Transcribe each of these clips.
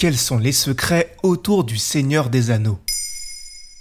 Quels sont les secrets autour du Seigneur des Anneaux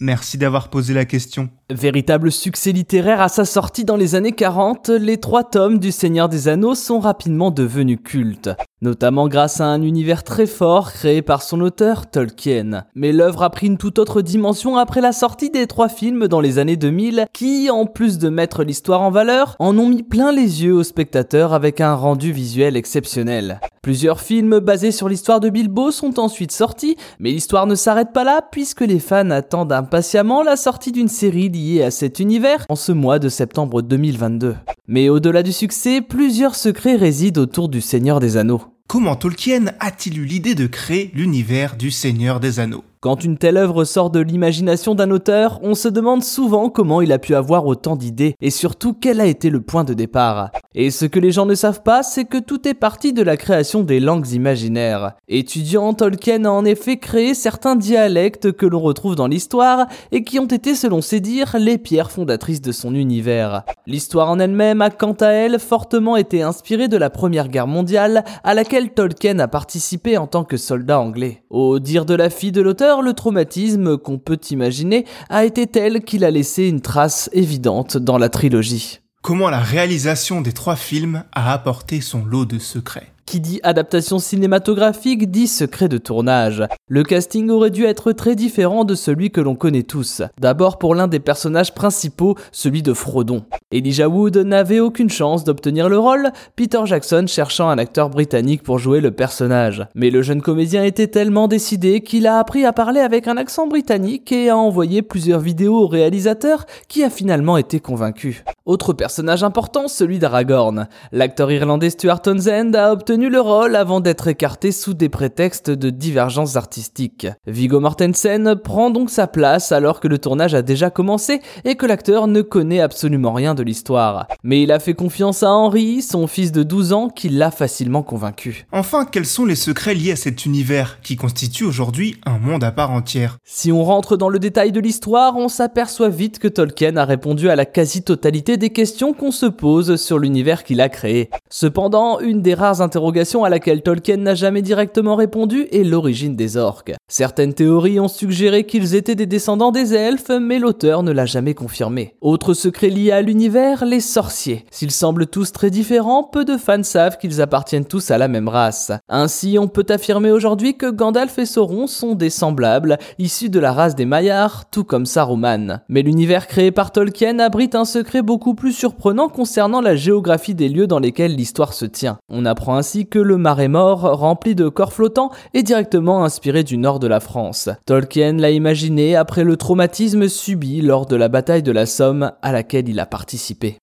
Merci d'avoir posé la question. Véritable succès littéraire à sa sortie dans les années 40, les trois tomes du Seigneur des Anneaux sont rapidement devenus cultes, notamment grâce à un univers très fort créé par son auteur Tolkien. Mais l'œuvre a pris une toute autre dimension après la sortie des trois films dans les années 2000 qui, en plus de mettre l'histoire en valeur, en ont mis plein les yeux aux spectateurs avec un rendu visuel exceptionnel. Plusieurs films basés sur l'histoire de Bilbo sont ensuite sortis, mais l'histoire ne s'arrête pas là puisque les fans attendent impatiemment la sortie d'une série liée à cet univers en ce mois de septembre 2022. Mais au-delà du succès, plusieurs secrets résident autour du Seigneur des Anneaux. Comment Tolkien a-t-il eu l'idée de créer l'univers du Seigneur des Anneaux? Quand une telle œuvre sort de l'imagination d'un auteur, on se demande souvent comment il a pu avoir autant d'idées et surtout quel a été le point de départ. Et ce que les gens ne savent pas, c'est que tout est parti de la création des langues imaginaires. Étudiant, Tolkien a en effet créé certains dialectes que l'on retrouve dans l'histoire et qui ont été, selon ses dires, les pierres fondatrices de son univers. L'histoire en elle-même a quant à elle fortement été inspirée de la Première Guerre mondiale à laquelle Tolkien a participé en tant que soldat anglais. Au dire de la fille de l'auteur, le traumatisme qu'on peut imaginer a été tel qu'il a laissé une trace évidente dans la trilogie. Comment la réalisation des trois films a apporté son lot de secrets? Qui dit adaptation cinématographique dit secret de tournage. Le casting aurait dû être très différent de celui que l'on connaît tous. D'abord pour l'un des personnages principaux, celui de Frodon. Elijah Wood n'avait aucune chance d'obtenir le rôle, Peter Jackson cherchant un acteur britannique pour jouer le personnage. Mais le jeune comédien était tellement décidé qu'il a appris à parler avec un accent britannique et a envoyé plusieurs vidéos au réalisateur qui a finalement été convaincu. Autre personnage important, celui d'Aragorn. L'acteur irlandais Stuart Townsend a obtenu le rôle avant d'être écarté sous des prétextes de divergences artistiques. Viggo Mortensen prend donc sa place alors que le tournage a déjà commencé et que l'acteur ne connaît absolument rien de l'histoire. Mais il a fait confiance à Henry, son fils de 12 ans, qui l'a facilement convaincu. Enfin, quels sont les secrets liés à cet univers qui constitue aujourd'hui un monde à part entière? Si on rentre dans le détail de l'histoire, on s'aperçoit vite que Tolkien a répondu à la quasi-totalité des questions qu'on se pose sur l'univers qu'il a créé. Cependant, une des rares interrogations à laquelle Tolkien n'a jamais directement répondu est l'origine des orques. Certaines théories ont suggéré qu'ils étaient des descendants des elfes, mais l'auteur ne l'a jamais confirmé. Autre secret lié à l'univers, les sorciers. S'ils semblent tous très différents, peu de fans savent qu'ils appartiennent tous à la même race. Ainsi, on peut affirmer aujourd'hui que Gandalf et Sauron sont des semblables, issus de la race des Maillards, tout comme Saruman. Mais l'univers créé par Tolkien abrite un secret beaucoup plus surprenant concernant la géographie des lieux dans lesquels l'histoire se tient. On apprend ainsi que le marais mort, rempli de corps flottants, est directement inspiré du nord de la France. Tolkien l'a imaginé après le traumatisme subi lors de la bataille de la Somme à laquelle il a participé.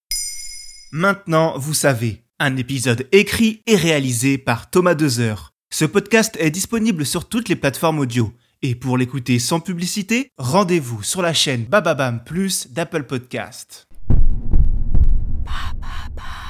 Maintenant, vous savez, un épisode écrit et réalisé par Thomas Dezer. Ce podcast est disponible sur toutes les plateformes audio. Et pour l'écouter sans publicité, rendez-vous sur la chaîne Bababam Plus d'Apple Podcast. Ba,